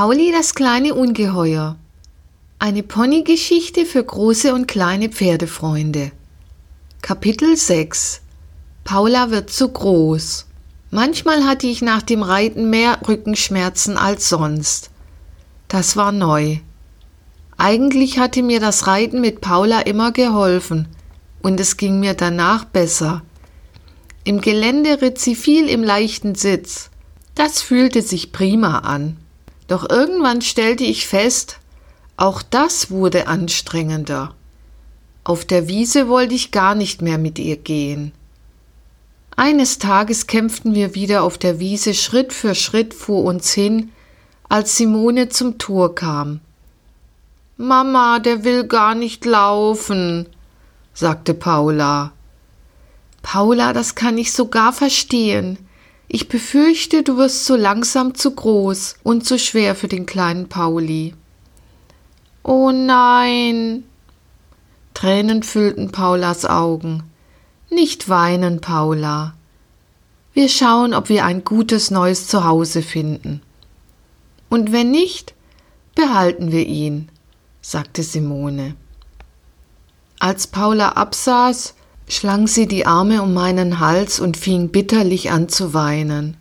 Pauli das kleine Ungeheuer. Eine Ponygeschichte für große und kleine Pferdefreunde. Kapitel 6 Paula wird zu groß. Manchmal hatte ich nach dem Reiten mehr Rückenschmerzen als sonst. Das war neu. Eigentlich hatte mir das Reiten mit Paula immer geholfen und es ging mir danach besser. Im Gelände ritt sie viel im leichten Sitz. Das fühlte sich prima an. Doch irgendwann stellte ich fest, auch das wurde anstrengender. Auf der Wiese wollte ich gar nicht mehr mit ihr gehen. Eines Tages kämpften wir wieder auf der Wiese Schritt für Schritt vor uns hin, als Simone zum Tor kam. Mama, der will gar nicht laufen, sagte Paula. Paula, das kann ich sogar verstehen. Ich befürchte, du wirst so langsam zu groß und zu schwer für den kleinen Pauli. Oh nein. Tränen füllten Paulas Augen. Nicht weinen, Paula. Wir schauen, ob wir ein gutes neues Zuhause finden. Und wenn nicht, behalten wir ihn, sagte Simone. Als Paula absaß, schlang sie die Arme um meinen Hals und fing bitterlich an zu weinen.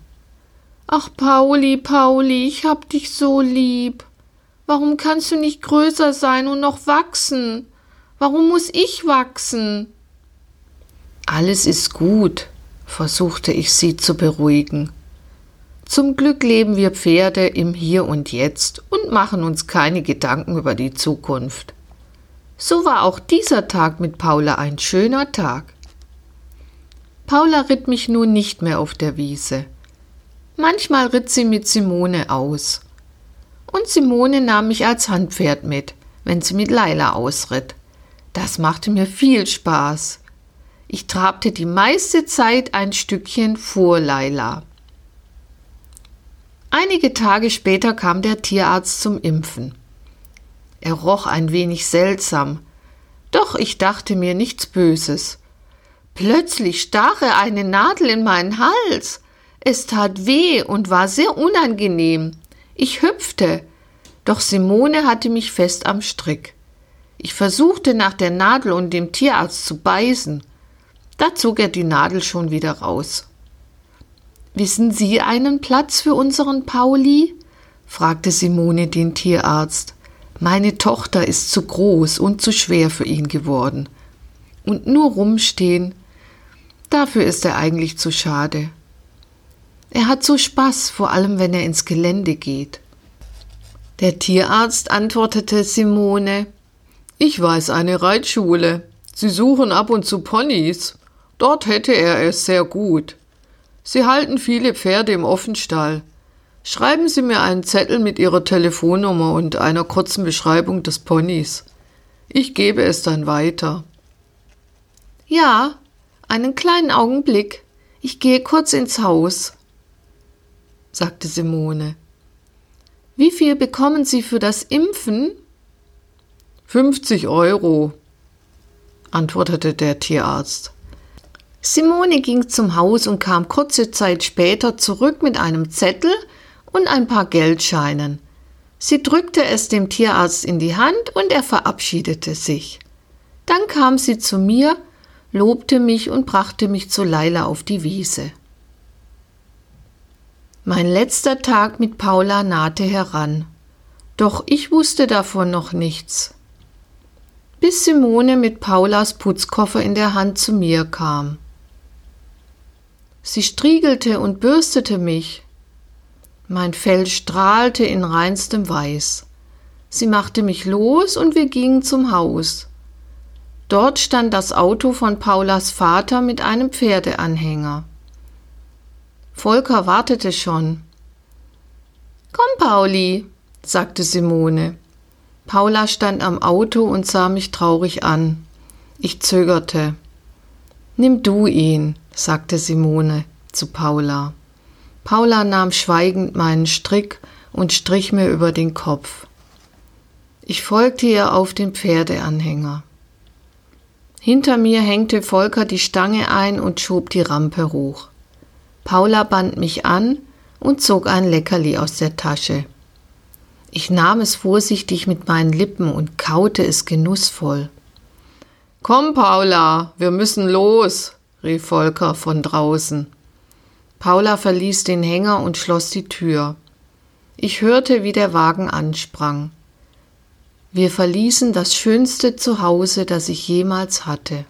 Ach, Pauli, Pauli, ich hab dich so lieb. Warum kannst du nicht größer sein und noch wachsen? Warum muss ich wachsen? Alles ist gut, versuchte ich sie zu beruhigen. Zum Glück leben wir Pferde im Hier und Jetzt und machen uns keine Gedanken über die Zukunft. So war auch dieser Tag mit Paula ein schöner Tag. Paula ritt mich nun nicht mehr auf der Wiese. Manchmal ritt sie mit Simone aus. Und Simone nahm mich als Handpferd mit, wenn sie mit Leila ausritt. Das machte mir viel Spaß. Ich trabte die meiste Zeit ein Stückchen vor Leila. Einige Tage später kam der Tierarzt zum Impfen. Er roch ein wenig seltsam, doch ich dachte mir nichts Böses. Plötzlich stach er eine Nadel in meinen Hals. Es tat weh und war sehr unangenehm. Ich hüpfte, doch Simone hatte mich fest am Strick. Ich versuchte nach der Nadel und dem Tierarzt zu beißen. Da zog er die Nadel schon wieder raus. Wissen Sie einen Platz für unseren Pauli? fragte Simone den Tierarzt. Meine Tochter ist zu groß und zu schwer für ihn geworden. Und nur rumstehen, dafür ist er eigentlich zu schade. Er hat so Spaß, vor allem wenn er ins Gelände geht. Der Tierarzt antwortete Simone Ich weiß eine Reitschule. Sie suchen ab und zu Ponys. Dort hätte er es sehr gut. Sie halten viele Pferde im Offenstall. Schreiben Sie mir einen Zettel mit Ihrer Telefonnummer und einer kurzen Beschreibung des Ponys. Ich gebe es dann weiter. Ja, einen kleinen Augenblick. Ich gehe kurz ins Haus, sagte Simone. Wie viel bekommen Sie für das Impfen? 50 Euro, antwortete der Tierarzt. Simone ging zum Haus und kam kurze Zeit später zurück mit einem Zettel und ein paar Geldscheinen. Sie drückte es dem Tierarzt in die Hand und er verabschiedete sich. Dann kam sie zu mir, lobte mich und brachte mich zu Leila auf die Wiese. Mein letzter Tag mit Paula nahte heran, doch ich wusste davon noch nichts. Bis Simone mit Paulas Putzkoffer in der Hand zu mir kam. Sie striegelte und bürstete mich, mein Fell strahlte in reinstem Weiß. Sie machte mich los und wir gingen zum Haus. Dort stand das Auto von Paulas Vater mit einem Pferdeanhänger. Volker wartete schon. Komm, Pauli, sagte Simone. Paula stand am Auto und sah mich traurig an. Ich zögerte. Nimm du ihn, sagte Simone zu Paula. Paula nahm schweigend meinen Strick und strich mir über den Kopf. Ich folgte ihr auf den Pferdeanhänger. Hinter mir hängte Volker die Stange ein und schob die Rampe hoch. Paula band mich an und zog ein Leckerli aus der Tasche. Ich nahm es vorsichtig mit meinen Lippen und kaute es genussvoll. Komm, Paula, wir müssen los, rief Volker von draußen. Paula verließ den Hänger und schloss die Tür. Ich hörte, wie der Wagen ansprang. Wir verließen das schönste Zuhause, das ich jemals hatte.